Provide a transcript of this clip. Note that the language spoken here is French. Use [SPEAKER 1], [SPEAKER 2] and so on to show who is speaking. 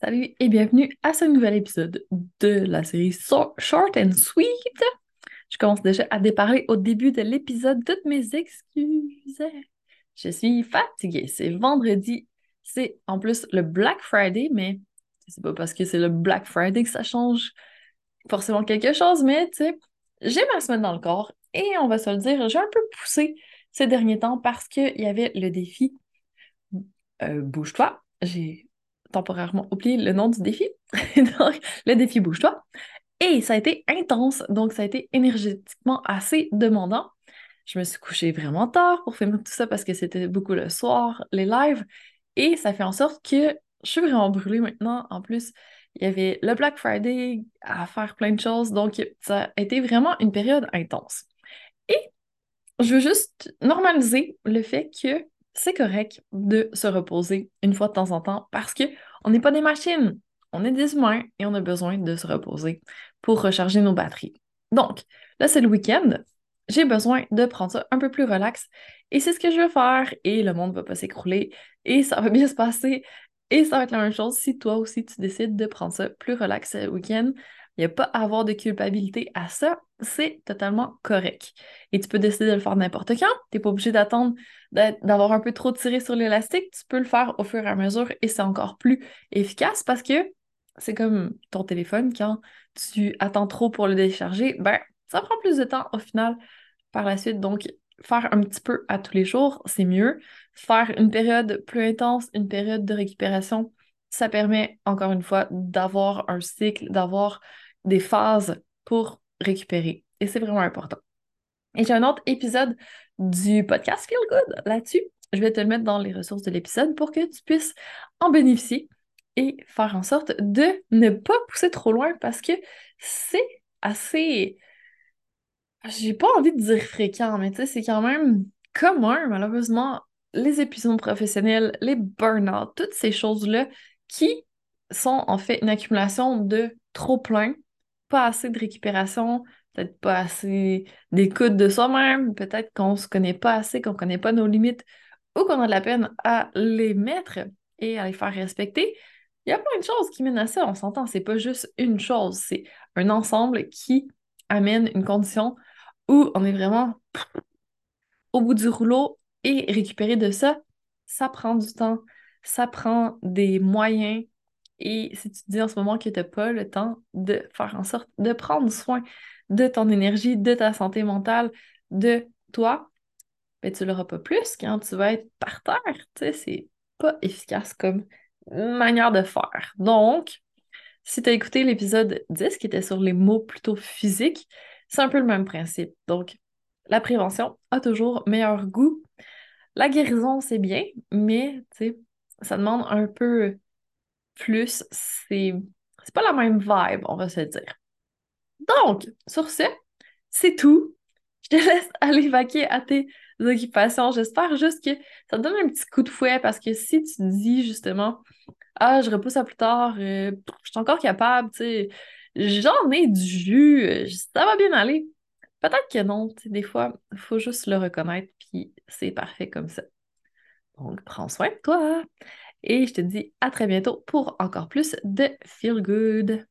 [SPEAKER 1] Salut et bienvenue à ce nouvel épisode de la série Short and Sweet. Je commence déjà à déparler au début de l'épisode toutes mes excuses. Je suis fatiguée. C'est vendredi. C'est en plus le Black Friday, mais c'est pas parce que c'est le Black Friday que ça change forcément quelque chose, mais tu sais, j'ai ma semaine dans le corps et on va se le dire, j'ai un peu poussé ces derniers temps parce qu'il y avait le défi euh, Bouge-toi. J'ai temporairement oublié le nom du défi. donc, le défi Bouge-toi. Et ça a été intense, donc ça a été énergétiquement assez demandant. Je me suis couchée vraiment tard pour faire tout ça parce que c'était beaucoup le soir, les lives. Et ça fait en sorte que je suis vraiment brûlée maintenant. En plus, il y avait le Black Friday à faire plein de choses. Donc, ça a été vraiment une période intense. Et je veux juste normaliser le fait que c'est correct de se reposer une fois de temps en temps parce qu'on n'est pas des machines, on est des humains et on a besoin de se reposer pour recharger nos batteries. Donc, là, c'est le week-end. J'ai besoin de prendre ça un peu plus relax et c'est ce que je veux faire et le monde va pas s'écrouler et ça va bien se passer et ça va être la même chose si toi aussi tu décides de prendre ça plus relax ce week-end. Il n'y a pas à avoir de culpabilité à ça, c'est totalement correct. Et tu peux décider de le faire n'importe quand. Tu n'es pas obligé d'attendre d'avoir un peu trop tiré sur l'élastique. Tu peux le faire au fur et à mesure et c'est encore plus efficace parce que c'est comme ton téléphone, quand tu attends trop pour le décharger, ben ça prend plus de temps au final par la suite. Donc, faire un petit peu à tous les jours, c'est mieux. Faire une période plus intense, une période de récupération, ça permet encore une fois d'avoir un cycle, d'avoir des phases pour récupérer. Et c'est vraiment important. Et j'ai un autre épisode du podcast Feel Good là-dessus. Je vais te le mettre dans les ressources de l'épisode pour que tu puisses en bénéficier et faire en sorte de ne pas pousser trop loin parce que c'est assez. J'ai pas envie de dire fréquent, mais tu sais, c'est quand même commun, malheureusement, les épuisements professionnels, les burn-out, toutes ces choses-là qui sont en fait une accumulation de trop plein pas assez de récupération, peut-être pas assez d'écoute de soi-même, peut-être qu'on se connaît pas assez, qu'on connaît pas nos limites ou qu'on a de la peine à les mettre et à les faire respecter. Il y a plein de choses qui mènent à ça, on s'entend, c'est pas juste une chose, c'est un ensemble qui amène une condition où on est vraiment au bout du rouleau et récupérer de ça, ça prend du temps, ça prend des moyens, et si tu te dis en ce moment que tu n'as pas le temps de faire en sorte de prendre soin de ton énergie, de ta santé mentale, de toi, ben, tu l'auras pas plus quand tu vas être par terre. Tu sais, c'est pas efficace comme manière de faire. Donc, si tu as écouté l'épisode 10 qui était sur les mots plutôt physiques, c'est un peu le même principe. Donc, la prévention a toujours meilleur goût. La guérison, c'est bien, mais tu sais, ça demande un peu plus, c'est pas la même vibe, on va se dire. Donc, sur ce, c'est tout. Je te laisse aller vaquer à tes occupations. J'espère juste que ça te donne un petit coup de fouet parce que si tu dis justement Ah, je repousse à plus tard, euh, je suis encore capable, tu sais, j'en ai du jus, ça va bien aller. Peut-être que non, tu sais, des fois, il faut juste le reconnaître, puis c'est parfait comme ça. Donc, prends soin de toi. Et je te dis à très bientôt pour encore plus de Feel Good.